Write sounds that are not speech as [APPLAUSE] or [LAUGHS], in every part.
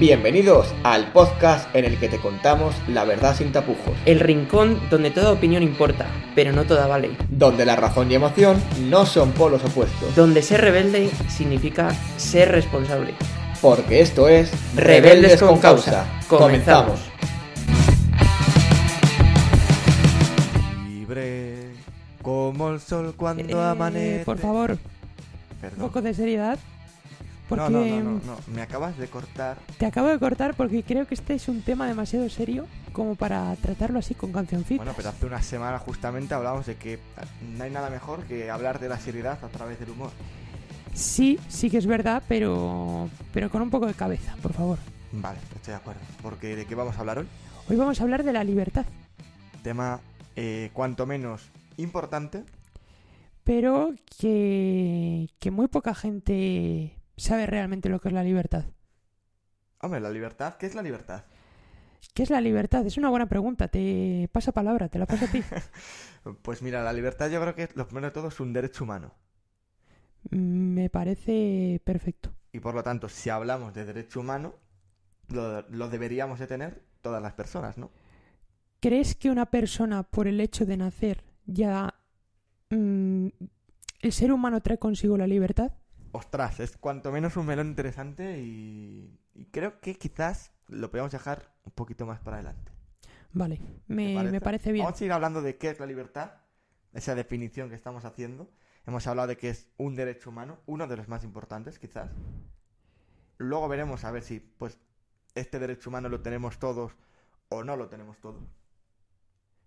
Bienvenidos al podcast en el que te contamos la verdad sin tapujos, El rincón donde toda opinión importa, pero no toda vale. donde la razón y emoción no son polos opuestos, Donde ser rebelde significa ser responsable. porque esto es Rebeldes con Causa. Comenzamos. Libre como el sol cuando Eh, amanece. por favor, un poco de seriedad. Porque No, no, no, no, no, me acabas de cortar. te acabo de cortar porque creo que este es un tema demasiado serio como para tratarlo así con cancioncitas. Bueno, pero hace una semana justamente hablábamos de que no hay nada mejor que hablar de la seriedad a través del humor. Sí, sí que es verdad, pero, pero con un poco de cabeza, por favor. Vale, estoy de acuerdo. Porque ¿de qué vamos a hablar hoy? Hoy vamos a hablar de la libertad, Tema eh, cuanto menos importante. pero que, que muy poca gente sabe realmente lo que es la libertad. Hombre, la libertad, ¿qué es la libertad? ¿Qué es la libertad? Es una buena pregunta. Te pasa palabra, te la paso a ti. [LAUGHS] Pues mira, la libertad yo creo que lo primero de todo es un derecho humano. Mm, Me parece perfecto. Y por lo tanto, si hablamos de derecho humano, lo, lo deberíamos de tener todas las personas, ¿no? ¿Crees que una persona, por el hecho de nacer, ya... mm, el ser humano trae consigo la libertad? Ostras, es cuanto menos un melón interesante y, y creo que quizás lo podemos dejar un poquito más para adelante. Vale, ¿Te me, parece? me parece bien. Vamos a ir hablando de qué es la libertad, esa definición que estamos haciendo. Hemos hablado de que es un derecho humano, uno de los más importantes quizás. Luego veremos a ver si pues este derecho humano lo tenemos todos o no lo tenemos todos.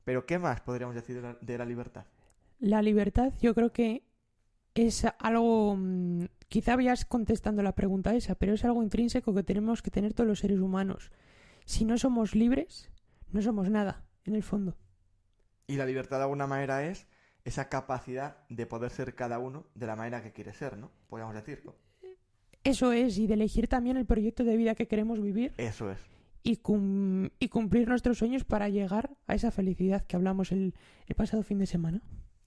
Pero ¿qué más podríamos decir de la, de la libertad? La libertad yo creo que es algo... mm, Quizá vayas contestando la pregunta esa, pero es algo intrínseco que tenemos que tener todos los seres humanos. Si no somos libres, no somos nada, en el fondo. Y la libertad de alguna manera es esa capacidad de poder ser cada uno de la manera que quiere ser, ¿no? Podríamos decirlo. Eso es, y de elegir también el proyecto de vida que queremos vivir Eso es. y, cum- y cumplir nuestros sueños para llegar a esa felicidad que hablamos el, el pasado fin de semana.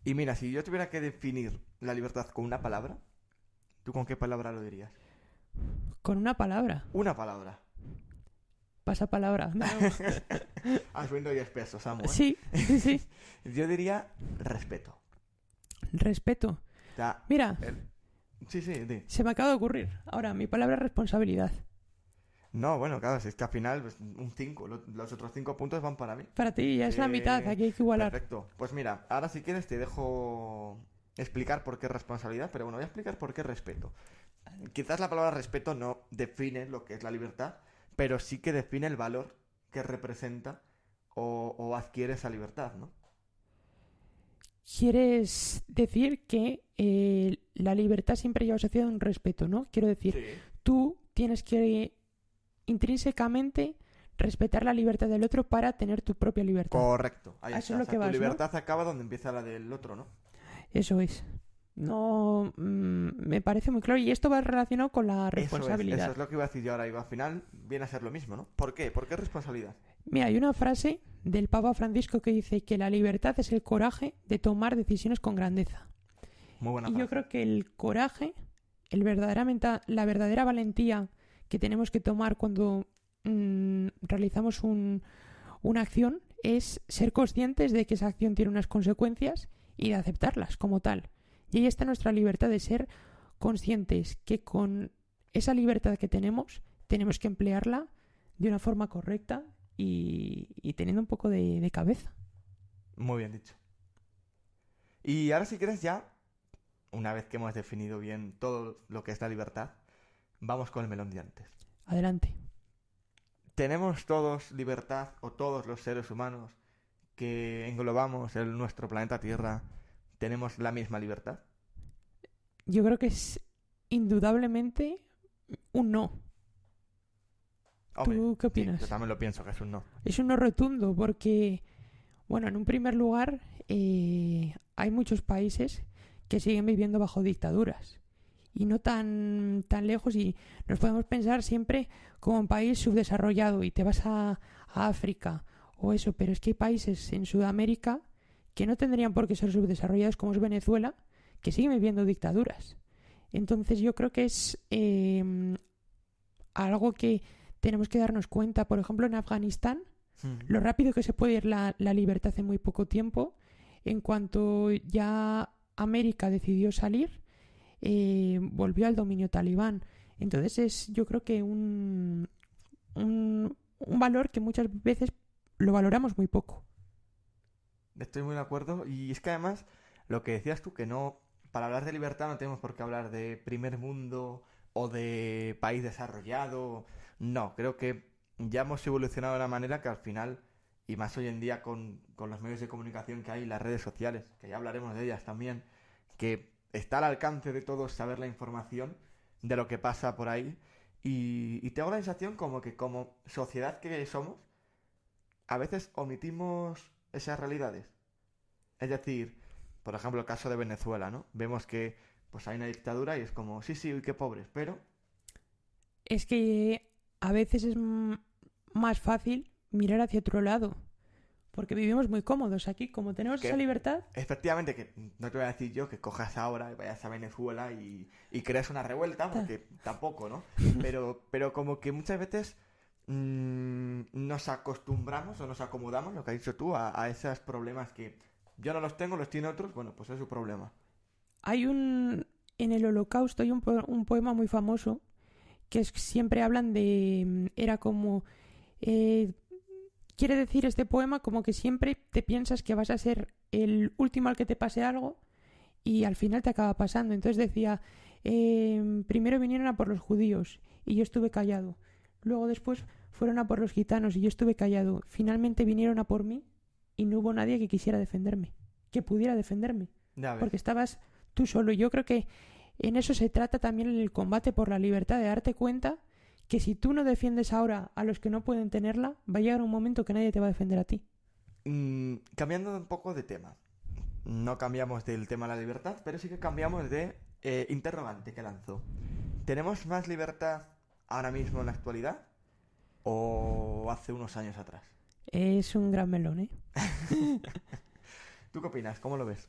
Y mira, si yo tuviera que definir la libertad con una palabra, ¿tú con qué palabra lo dirías? Con una palabra, Una palabra. pasa palabra. Has visto y espeso, Samu. ¿eh? Sí, sí, sí. [LAUGHS] Yo diría respeto. Respeto. O sea, Mira, el- Sí, sí, se me acaba de ocurrir. Ahora, mi palabra es responsabilidad. No, bueno, claro, si es que al final pues, un 5, los otros 5 puntos van para mí. Para ti ya es la Eh, mitad, aquí hay que igualar. Perfecto. Pues mira, ahora si quieres te dejo explicar por qué responsabilidad, pero bueno, voy a explicar por qué respeto. Quizás la palabra respeto no define lo que es la libertad, pero sí que define el valor que representa o, o adquiere esa libertad, ¿no? Quieres decir que eh, la libertad siempre lleva asociado un respeto, ¿no? Quiero decir, tú tienes que intrínsecamente respetar la libertad del otro para tener tu propia libertad. Correcto. Ahí A está. eso es O lo sea, que tu libertad acaba donde empieza la del otro, ¿no? Eso es. No, mm, me parece muy claro. Y esto va relacionado con la Eso es, responsabilidad. eso es lo que iba a decir yo ahora. Y al final viene a ser lo mismo, ¿no? ¿Por qué? ¿Por qué responsabilidad? Mira, hay una frase del Papa Francisco que dice que la libertad es el coraje de tomar decisiones con grandeza. Muy buena Y yo creo que el coraje, el verdaderamente, la verdadera valentía que tenemos que tomar cuando mm, realizamos un- una acción es ser conscientes de que esa acción tiene unas consecuencias y de aceptarlas como tal. Y ahí está nuestra libertad de ser conscientes que con esa libertad que tenemos tenemos que emplearla de una forma correcta y, y teniendo un poco de, de cabeza. Muy bien dicho. Y ahora si quieres ya, una vez que hemos definido bien todo lo que es la libertad, vamos con el melón de antes. Adelante. ¿Tenemos todos libertad o todos los seres humanos que englobamos en nuestro planeta Tierra tenemos la misma libertad? Yo creo que es indudablemente un no. Hombre, ¿Tú qué sí, opinas? yo también lo pienso que es un no. Es un no rotundo porque, bueno, en un primer lugar, eh, hay muchos países que siguen viviendo bajo dictaduras y no tan, tan lejos y nos podemos pensar siempre como un país subdesarrollado y te vas a, a África o eso, pero es que hay países en Sudamérica que no tendrían por qué ser subdesarrollados como es Venezuela, que siguen viviendo dictaduras. Entonces yo creo que es eh, algo que tenemos que darnos cuenta, por ejemplo, en Afganistán, Mm. lo rápido que se puede ir la, la libertad en muy poco tiempo. En cuanto ya América decidió salir, eh, volvió al dominio talibán. Entonces es, yo creo que un, un, un valor que muchas veces lo valoramos muy poco. Estoy muy de acuerdo. Y es que además, lo que decías tú, que no. Para hablar de libertad no tenemos por qué hablar de primer mundo o de país desarrollado. No, creo que ya hemos evolucionado de una manera que al final, y más hoy en día con, con los medios de comunicación que hay, las redes sociales, que ya hablaremos de ellas también, que está al alcance de todos saber la información de lo que pasa por ahí. Y, tengo la sensación como que como sociedad que somos, a veces omitimos esas realidades. Es decir, por ejemplo, el caso de Venezuela, ¿no? Vemos que pues hay una dictadura y es como, sí, sí, uy, qué pobres, pero Es que a veces es más fácil mirar hacia otro lado. Porque vivimos muy cómodos aquí. Como tenemos esa libertad, efectivamente que no te voy a decir yo que cojas ahora y vayas a Venezuela y, y crees una revuelta, porque tampoco, ¿no? [LAUGHS] Pero, pero como que muchas veces mm, nos acostumbramos o nos acomodamos, lo que has dicho tú, a, a esos problemas que yo no los tengo, los tiene otros, bueno, pues es su problema. hay un. En el Holocausto hay un, po- un poema muy famoso que es, siempre hablan de. mm, Era como. eh, quiere decir este poema como que siempre te piensas que vas a ser el último al que te pase algo y al final te acaba pasando. Entonces decía, eh, primero vinieron a por los judíos y yo estuve callado. Luego después fueron a por los gitanos y yo estuve callado. Finalmente vinieron a por mí y no hubo nadie que quisiera defenderme, que pudiera defenderme, porque estabas tú solo. Y yo creo que en eso se trata también el combate por la libertad, de darte cuenta que si tú no defiendes ahora a los que no pueden tenerla, va a llegar un momento que nadie te va a defender a ti. Mm, cambiando un poco de tema. No cambiamos del tema de la libertad, pero sí que cambiamos de eh, interrogante que lanzó. ¿Tenemos más libertad ahora mismo en la actualidad o hace unos años atrás? Es un gran melón, ¿eh? [LAUGHS] [LAUGHS] ¿Tú qué opinas? ¿Cómo lo ves?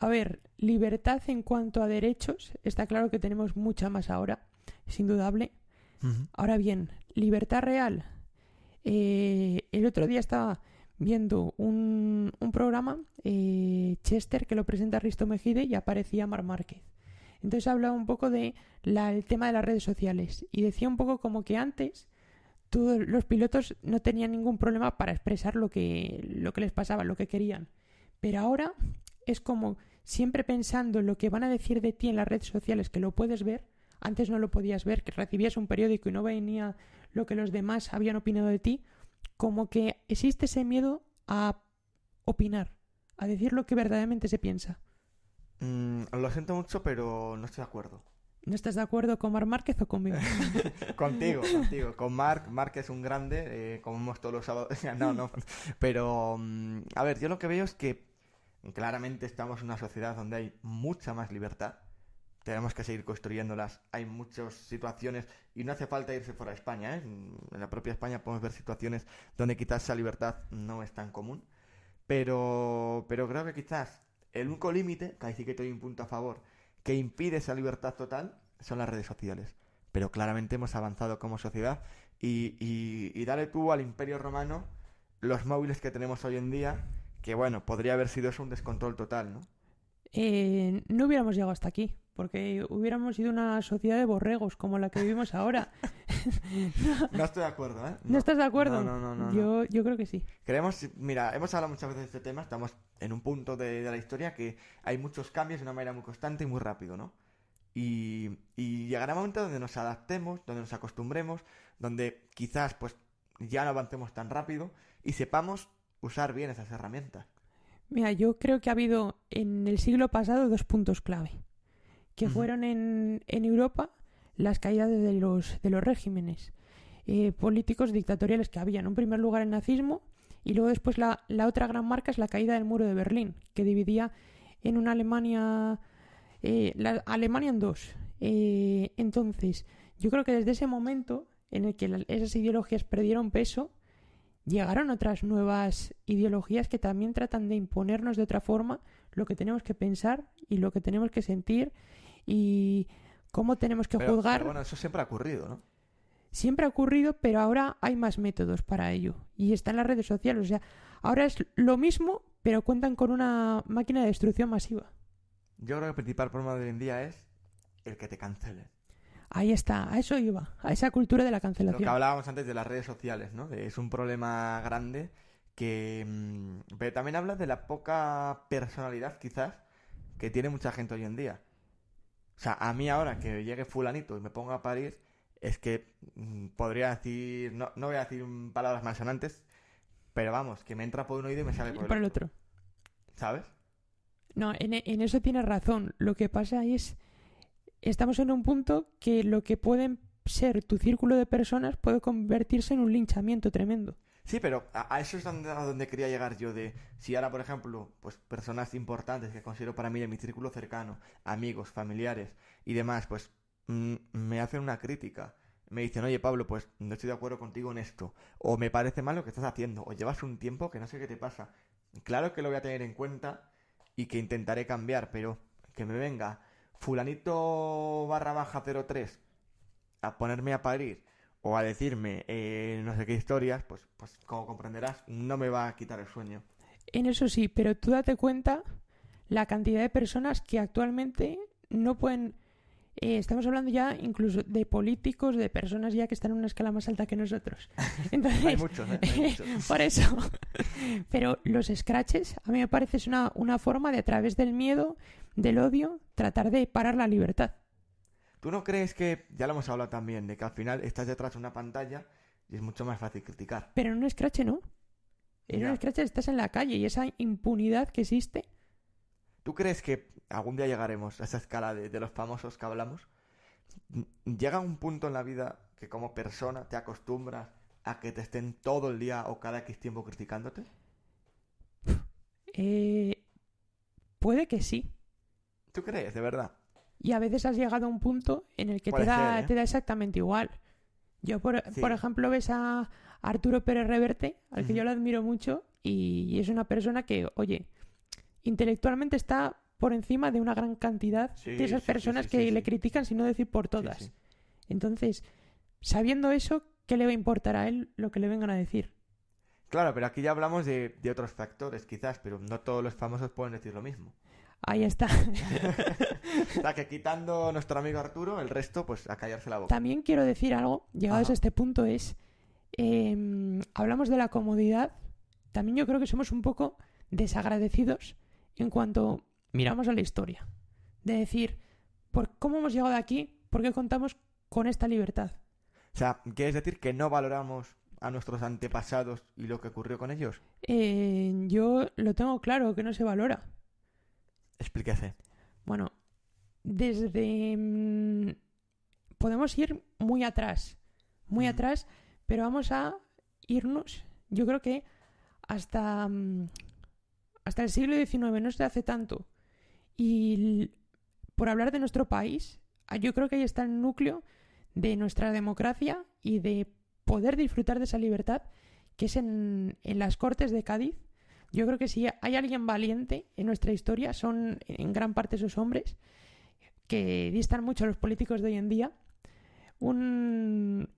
A ver, libertad en cuanto a derechos, está claro que tenemos mucha más ahora, es indudable. Ahora bien, libertad real. Eh, el otro día estaba viendo un, un programa, eh, Chester, que lo presenta Risto Mejide y aparecía Mar Márquez. Entonces hablaba un poco de la- el tema de las redes sociales y decía un poco como que antes todos los pilotos no tenían ningún problema para expresar lo que, lo que les pasaba, lo que querían. Pero ahora es como siempre pensando en lo que van a decir de ti en las redes sociales, que lo puedes ver, antes no lo podías ver, que recibías un periódico y no venía lo que los demás habían opinado de ti, como que existe ese miedo a opinar, a decir lo que verdaderamente se piensa. Mm, lo siento mucho, pero no estoy de acuerdo. ¿No estás de acuerdo con Mar Márquez o conmigo? [LAUGHS] contigo, contigo. Con Mark. Mark es un grande, eh, como hemos todos los sábados. [LAUGHS] no, no. Pero, mm, a ver, yo lo que veo es que claramente estamos en una sociedad donde hay mucha más libertad. Tenemos que seguir construyéndolas. Hay muchas situaciones y no hace falta irse fuera de España. ¿eh? En la propia España podemos ver situaciones donde quizás esa libertad no es tan común. Pero, pero creo que quizás el único límite, que sí que te doy un punto a favor, que impide esa libertad total son las redes sociales. Pero claramente hemos avanzado como sociedad y, y, y dale tú al imperio romano los móviles que tenemos hoy en día, que bueno, podría haber sido eso un descontrol total, ¿no? Eh, no hubiéramos llegado hasta aquí, porque hubiéramos sido una sociedad de borregos como la que vivimos ahora. [LAUGHS] [LAUGHS] No estoy de acuerdo, ¿eh? ¿No, estás de acuerdo? No, no, no, no, no. yo, yo creo que sí. Creemos, mira, hemos hablado muchas veces de este tema, estamos en un punto de, de la historia que hay muchos cambios de una manera muy constante y muy rápido, ¿no? Y, y llegará un momento donde nos adaptemos, donde nos acostumbremos, donde quizás pues ya no avancemos tan rápido y sepamos usar bien esas herramientas. Mira, yo creo que ha habido en el siglo pasado dos puntos clave, que fueron en, en Europa las caídas de los, de los regímenes eh, políticos dictatoriales que había. En un primer lugar el nazismo y luego después la, la otra gran marca es la caída del muro de Berlín, que dividía en una Alemania, eh, la Alemania en dos. Eh, entonces, yo creo que desde ese momento en el que la- esas ideologías perdieron peso, llegaron otras nuevas ideologías que también tratan de imponernos de otra forma lo que tenemos que pensar y lo que tenemos que sentir y cómo tenemos que Pero, juzgar. pero bueno, eso siempre ha ocurrido, ¿no? siempre ha ocurrido, pero ahora hay más métodos para ello. Y está en las redes sociales. O sea, ahora es lo mismo, pero cuentan con una máquina de destrucción masiva. Yo creo que el principal problema de hoy en día es el que te cancelen. Ahí está, a eso iba, a esa cultura de la Lo que cancelación. hablábamos antes de las redes sociales, ¿no? Es un problema grande que... mm, Pero también habla de la poca personalidad, quizás, que tiene mucha gente hoy en día. O sea, a mí ahora que llegue fulanito y me ponga a parir, es que mm, podría decir... No, no voy a decir palabras malsonantes, pero vamos, que me entra por un oído y me sale por el, por el otro. otro. ¿Sabes? No, en, en eso tienes razón. Lo que pasa es, estamos en un punto que lo que pueden ser tu círculo de personas puede convertirse en un linchamiento tremendo. Sí, pero a, eso es donde, a donde quería llegar yo de si ahora, por ejemplo, pues personas importantes que considero para mí de mi círculo cercano, amigos, familiares y demás, pues mm, me hacen una crítica. Me dicen, oye Pablo, pues no estoy de acuerdo contigo en esto. O me parece mal lo que estás haciendo. O llevas un tiempo que no sé qué te pasa. Claro que lo voy a tener en cuenta y que intentaré cambiar, pero que me venga fulanito barra baja 03 a ponerme a parir o a decirme eh, no sé qué historias, pues, pues como comprenderás, no me va a quitar el sueño. En eso sí, pero tú date cuenta la cantidad de personas que actualmente no pueden... eh, estamos hablando ya incluso de políticos, de personas ya que están en una escala más alta que nosotros. [LAUGHS] Entonces, Hay muchos, ¿eh? Hay muchos. [LAUGHS] Por eso. [LAUGHS] Pero los scratches, a mí me parece es una, una forma de, a través del miedo, del odio, tratar de parar la libertad. ¿Tú no crees que, ya lo hemos hablado también, de que al final estás detrás de una pantalla y es mucho más fácil criticar? Pero en un scratch no. En Ya. un scratch estás en la calle y esa impunidad que existe. ¿Tú crees que algún día llegaremos a esa escala de, de los famosos que hablamos? Llega un punto en la vida que como persona te acostumbras a que te estén todo el día o cada X tiempo criticándote? Eh, puede que sí. ¿Tú crees, de verdad? Y a veces has llegado a un punto en el que te da, ser, ¿eh? te da exactamente igual. Yo, por, Sí. por ejemplo, ves a Arturo Pérez Reverte, al que yo lo admiro mucho, y, es una persona que, oye, intelectualmente está por encima de una gran cantidad Sí, de esas sí, personas que le critican, sin no decir por todas. Entonces, sabiendo eso, ¿qué le va a importar a él lo que le vengan a decir? Claro, pero aquí ya hablamos de, de otros factores, quizás, pero no todos los famosos pueden decir lo mismo. Ahí está. [LAUGHS] O sea, que quitando a nuestro amigo Arturo, el resto, pues a callarse la boca. También quiero decir algo, llegados Ajá. a este punto, es, eh, hablamos de la comodidad, también yo creo que somos un poco desagradecidos en cuanto miramos a la historia. De decir, ¿por cómo hemos llegado aquí? ¿Por qué contamos con esta libertad? O sea, ¿quieres decir que no valoramos a nuestros antepasados y lo que ocurrió con ellos? Eh, yo lo tengo claro, que no se valora. Explíquese. Bueno, desde... mm, podemos ir muy atrás, muy atrás, pero vamos a irnos, yo creo que hasta, mm, hasta el siglo XIX, no se hace tanto. Y por hablar de nuestro país, ah, yo creo que ahí está el núcleo de nuestra democracia y de poder disfrutar de esa libertad que es en, en las Cortes de Cádiz. Yo creo que si hay alguien valiente en nuestra historia, son en gran parte esos hombres que distan mucho a los políticos de hoy en día. Un...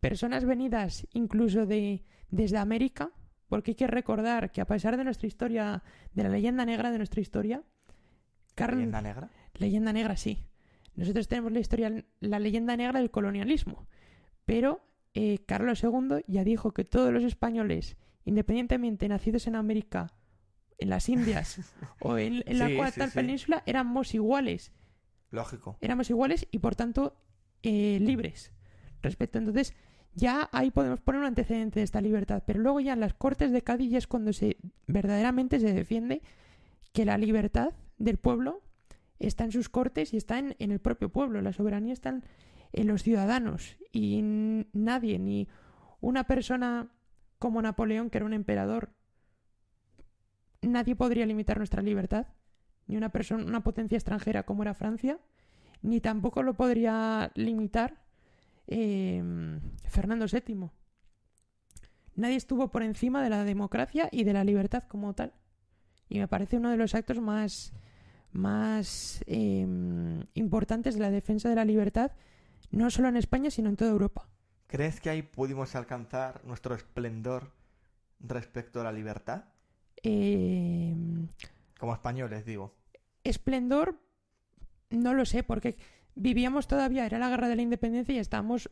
Personas venidas incluso de, desde América, porque hay que recordar que a pesar de nuestra historia, de la leyenda negra de nuestra historia, Carl- ¿Leyenda negra? Leyenda negra, sí. Nosotros tenemos la historia, la leyenda negra del colonialismo. Pero eh, Carlos II ya dijo que todos los españoles, independientemente nacidos en América, en las Indias [LAUGHS] o en, en la Sí, sí. península, éramos iguales. Lógico. Éramos iguales y por tanto eh, libres. Respecto, entonces, ya ahí podemos poner un antecedente de esta libertad. Pero luego ya en las Cortes de Cádiz es cuando se verdaderamente se defiende que la libertad del pueblo está en sus cortes y está en, en el propio pueblo. La soberanía está en, en los ciudadanos. Y nadie, ni una persona como Napoleón, que era un emperador, nadie podría limitar nuestra libertad. Ni una persona, una potencia extranjera como era Francia, ni tampoco lo podría limitar eh, Fernando VII. Nadie estuvo por encima de la democracia y de la libertad como tal. Y me parece uno de los actos más, más eh, importantes de la defensa de la libertad, no solo en España, sino en toda Europa. ¿Crees que ahí pudimos alcanzar nuestro esplendor respecto a la libertad? Eh, Como españoles, digo. esplendor, no lo sé, porque vivíamos todavía, era la guerra de la independencia y estábamos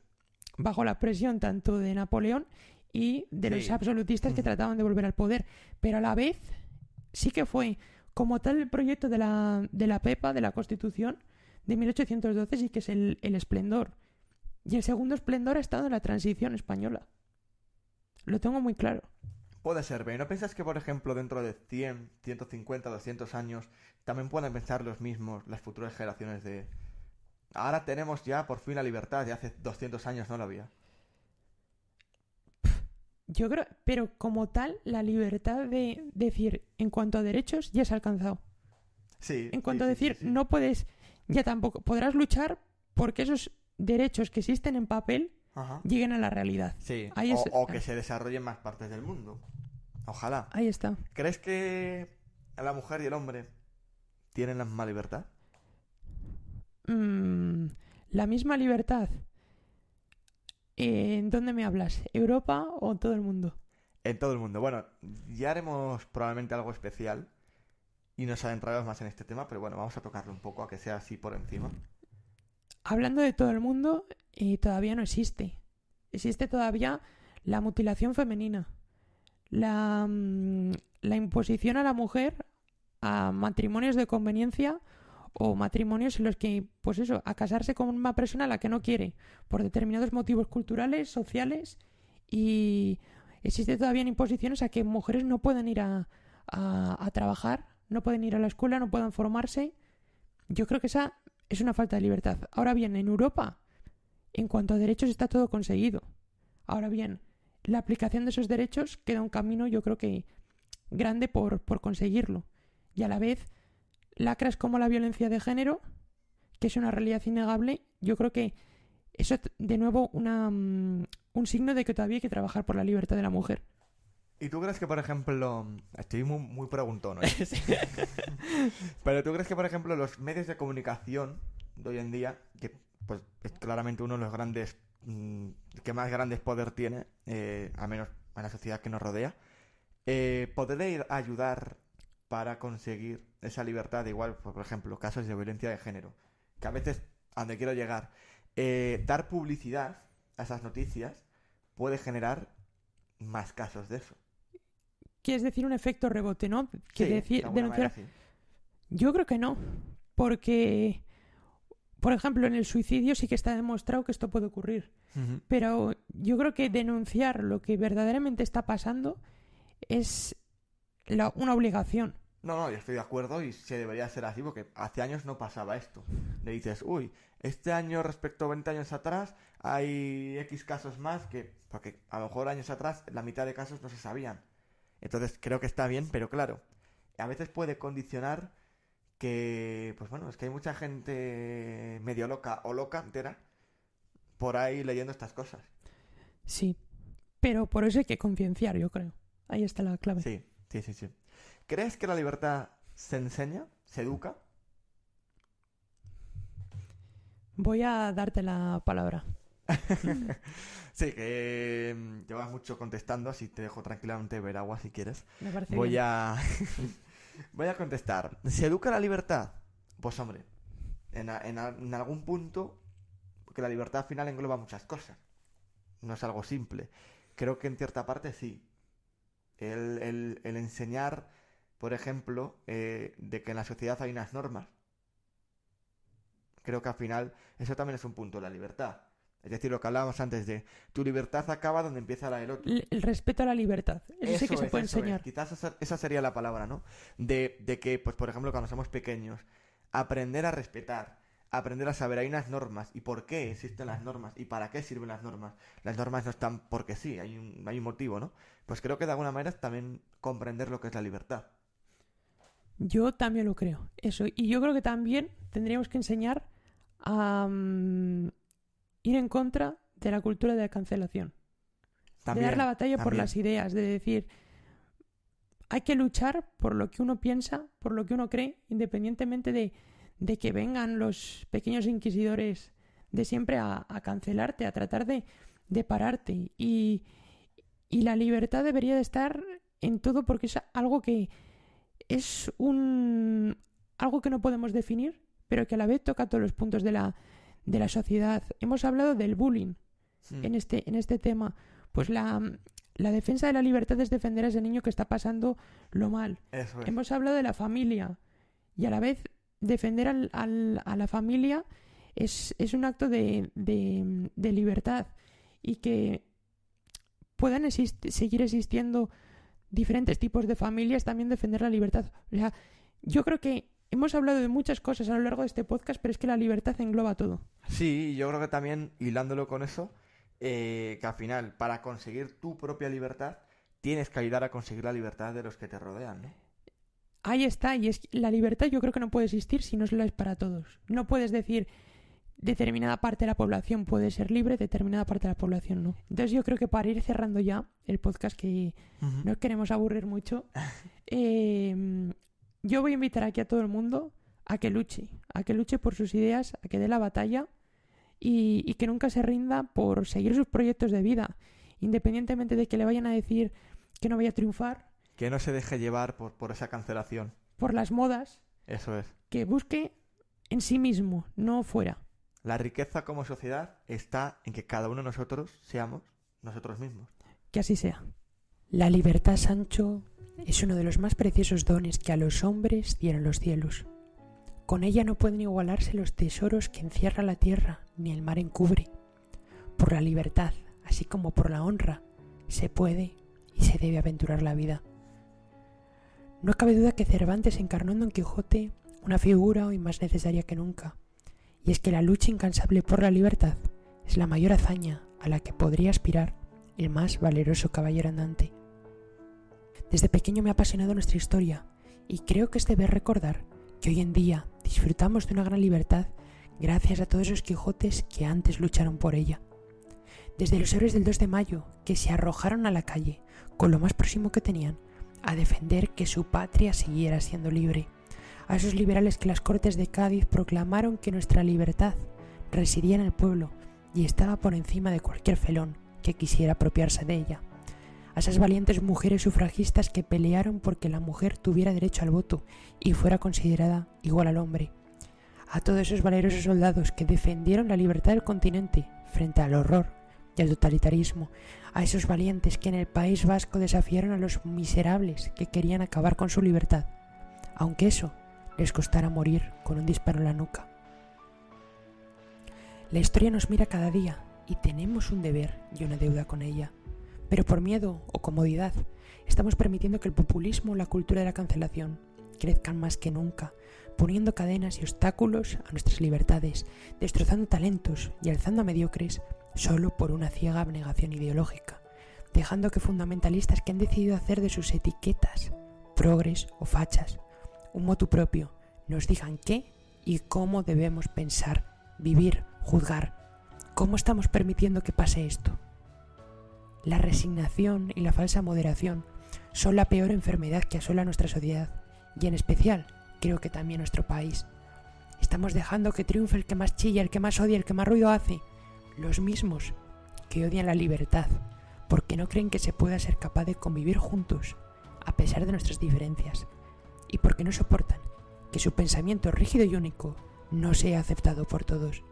bajo la presión tanto de Napoleón y de los absolutistas que Ujú. trataban de volver al poder. Pero a la vez sí que fue como tal el proyecto de la, de la PEPA, de la Constitución de 1812, sí que es el, el esplendor. Y el segundo esplendor ha estado en la transición española. Lo tengo muy claro. Puede ser, pero ¿no piensas que, por ejemplo, dentro de 100, 150, 200 años, también pueden pensar los mismos las futuras generaciones de... Ahora tenemos ya por fin la libertad, y hace 200 años no la había. Yo creo, pero como tal, la libertad de decir en cuanto a derechos ya se ha alcanzado. Sí. En cuanto sí, a sí, decir, sí. no puedes, ya tampoco, podrás luchar porque esos derechos que existen en papel Ajá. lleguen a la realidad. Sí, Ahí o, es- o que se desarrolle en más partes del mundo. Ojalá. Ahí está. ¿Crees que la mujer y el hombre tienen la misma libertad? Mm, la misma libertad. Eh, ¿En dónde me hablas? ¿Europa o todo el mundo? En todo el mundo. Bueno, ya haremos probablemente algo especial y nos adentraremos más en este tema, pero bueno, vamos a tocarlo un poco, a que sea así por encima. Hablando de todo el mundo, eh, todavía no existe. Existe todavía la mutilación femenina, la, mm, la imposición a la mujer a matrimonios de conveniencia o matrimonios en los que, pues eso, a casarse con una persona a la que no quiere, por determinados motivos culturales, sociales, y existe todavía imposiciones a que mujeres no pueden ir a, a- a trabajar, no pueden ir a la escuela, no puedan formarse. Yo creo que esa es una falta de libertad. Ahora bien, en Europa, en cuanto a derechos, está todo conseguido. Ahora bien, la aplicación de esos derechos queda un camino, yo creo que grande por, por conseguirlo. Y a la vez, lacras como la violencia de género, que es una realidad innegable, yo creo que eso es de nuevo una, mm, un signo de que todavía hay que trabajar por la libertad de la mujer. ¿Y tú crees que, por ejemplo, estoy muy, muy preguntón hoy, [LAUGHS] [LAUGHS] pero tú crees que, por ejemplo, los medios de comunicación de hoy en día, que pues es claramente uno de los grandes, mm, que más grandes poder tiene, eh, al menos en la sociedad que nos rodea, eh, podría ayudar para conseguir esa libertad, igual, pues, por ejemplo, casos de violencia de género, que a veces, a donde quiero llegar, eh, dar publicidad a esas noticias puede generar más casos de eso. Quieres decir un efecto rebote, ¿no? Que Sí, decir, de denunciar sí. Yo creo que no, porque, por ejemplo, en el suicidio sí que está demostrado que esto puede ocurrir, pero yo creo que denunciar lo que verdaderamente está pasando es la- una obligación. No, no, yo estoy de acuerdo y se debería ser así porque hace años no pasaba esto. Le dices, uy, este año respecto a 20 años atrás hay X casos más que, porque a lo mejor años atrás la mitad de casos no se sabían. Entonces creo que está bien, pero claro, a veces puede condicionar que, pues bueno, es que hay mucha gente medio loca o loca entera por ahí leyendo estas cosas. Sí, pero por eso hay que concienciar, yo creo. Ahí está la clave. Sí, sí, sí, sí. ¿Crees que la libertad se enseña, se educa? Voy a darte la palabra. [LAUGHS] Sí, que mm, llevas mucho contestando, así te dejo tranquilamente ver agua si quieres. Me parece Voy bien. a... [LAUGHS] Voy a contestar. ¿Se educa la libertad? Pues hombre, en, a- en a- en algún punto, porque la libertad al final engloba muchas cosas. No es algo simple. Creo que en cierta parte sí. El, el- el enseñar, por ejemplo, eh, de que en la sociedad hay unas normas. Creo que al final eso también es un punto de la libertad. Es decir, lo que hablábamos antes de tu libertad acaba donde empieza la del otro. El, el respeto a la libertad. Eso, sí que se puede es. enseñar. Quizás esa, esa sería la palabra, ¿no? De, de que, pues por ejemplo, cuando somos pequeños, aprender a respetar, aprender a saber, hay unas normas y por qué existen las normas y para qué sirven las normas. Las normas no están porque sí, hay un, hay un motivo, ¿no? Pues creo que de alguna manera es también comprender lo que es la libertad. Yo también lo creo. Eso. Y yo creo que también tendríamos que enseñar a mm, ir en contra de la cultura de la cancelación. También, de dar la batalla por las ideas, de decir, hay que luchar por lo que uno piensa, por lo que uno cree, independientemente de, de que vengan los pequeños inquisidores de siempre a, a cancelarte, a tratar de, de pararte y, y la libertad debería de estar en todo porque es algo que es un algo que no podemos definir, pero que a la vez toca todos los puntos de la, de la sociedad. Hemos hablado del bullying Mm. en, este, en este tema. Pues la, la defensa de la libertad es defender a ese niño que está pasando lo mal. Eso es. Hemos hablado de la familia y a la vez defender al, al- a la familia es, es un acto de, de- de libertad y que puedan exist- seguir existiendo diferentes tipos de familias, también defender la libertad. O sea, yo creo que hemos hablado de muchas cosas a lo largo de este podcast, pero es que la libertad engloba todo. Sí, yo creo que también, hilándolo con eso, eh, que al final, para conseguir tu propia libertad, tienes que ayudar a conseguir la libertad de los que te rodean, ¿no? Ahí está, y es que la libertad yo creo que no puede existir si no lo es para todos. No puedes decir determinada parte de la población puede ser libre, determinada parte de la población no. Entonces yo creo que para ir cerrando ya el podcast, que no queremos aburrir mucho, [LAUGHS] eh, yo voy a invitar aquí a todo el mundo a que luche, a que luche por sus ideas, a que dé la batalla y, y que nunca se rinda por seguir sus proyectos de vida, independientemente de que le vayan a decir que no vaya a triunfar Que no se deje llevar por, por esa cancelación. por las modas, Eso es. que busque en sí mismo, no fuera. La riqueza como sociedad está en que cada uno de nosotros seamos nosotros mismos. Que así sea. La libertad, Sancho, es uno de los más preciosos dones que a los hombres dieron los cielos. Con ella no pueden igualarse los tesoros que encierra la tierra ni el mar encubre. Por la libertad, así como por la honra, se puede y se debe aventurar la vida. No cabe duda que Cervantes encarnó en Don Quijote una figura hoy más necesaria que nunca, y es que la lucha incansable por la libertad es la mayor hazaña a la que podría aspirar el más valeroso caballero andante. Desde pequeño me ha apasionado nuestra historia y creo que es deber recordar que hoy en día disfrutamos de una gran libertad gracias a todos esos Quijotes que antes lucharon por ella. Desde los héroes del 2 de mayo que se arrojaron a la calle con lo más próximo que tenían a defender que su patria siguiera siendo libre, a esos liberales que las Cortes de Cádiz proclamaron que nuestra libertad residía en el pueblo y estaba por encima de cualquier felón que quisiera apropiarse de ella, a esas valientes mujeres sufragistas que pelearon porque la mujer tuviera derecho al voto y fuera considerada igual al hombre, a todos esos valerosos soldados que defendieron la libertad del continente frente al horror y al totalitarismo, a esos valientes que en el País Vasco desafiaron a los miserables que querían acabar con su libertad, aunque eso les costara morir con un disparo en la nuca. La historia nos mira cada día y tenemos un deber y una deuda con ella. Pero por miedo o comodidad, estamos permitiendo que el populismo o la cultura de la cancelación crezcan más que nunca, poniendo cadenas y obstáculos a nuestras libertades, destrozando talentos y alzando a mediocres solo por una ciega abnegación ideológica, dejando que fundamentalistas que han decidido hacer de sus etiquetas, progres o fachas, un motu propio, nos digan qué y cómo debemos pensar, vivir, juzgar. ¿Cómo estamos permitiendo que pase esto? La resignación y la falsa moderación son la peor enfermedad que asola nuestra sociedad y en especial creo que también nuestro país. Estamos dejando que triunfe el que más chilla, el que más odia, el que más ruido hace. Los mismos que odian la libertad porque no creen que se pueda ser capaz de convivir juntos a pesar de nuestras diferencias y porque no soportan que su pensamiento rígido y único no sea aceptado por todos.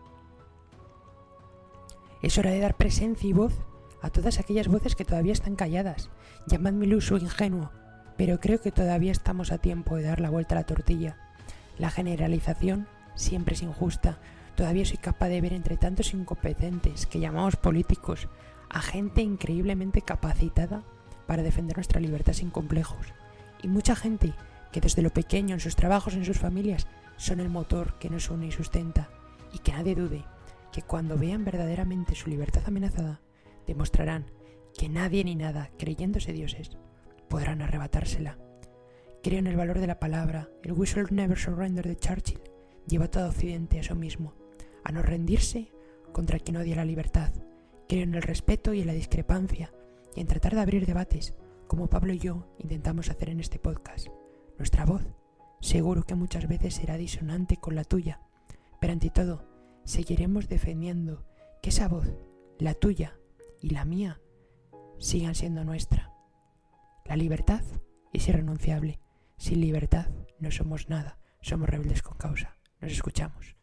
Es hora de dar presencia y voz a todas aquellas voces que todavía están calladas. Llamadme iluso ingenuo, pero creo que todavía estamos a tiempo de dar la vuelta a la tortilla. La generalización siempre es injusta. Todavía soy capaz de ver entre tantos incompetentes que llamamos políticos a gente increíblemente capacitada para defender nuestra libertad sin complejos. Y mucha gente que desde lo pequeño, en sus trabajos, en sus familias, son el motor que nos une y sustenta. Y que nadie dude que cuando vean verdaderamente su libertad amenazada, demostrarán que nadie ni nada, creyéndose dioses, podrán arrebatársela. Creo en el valor de la palabra. El shall never surrender de Churchill lleva a todo Occidente a eso mismo, a no rendirse contra quien odia la libertad. Creo en el respeto y en la discrepancia y en tratar de abrir debates, como Pablo y yo intentamos hacer en este podcast. Nuestra voz seguro que muchas veces será disonante con la tuya, pero ante todo seguiremos defendiendo que esa voz, la tuya y la mía sigan siendo nuestra. La libertad es irrenunciable. Sin libertad no somos nada, somos rebeldes con causa. Nos escuchamos.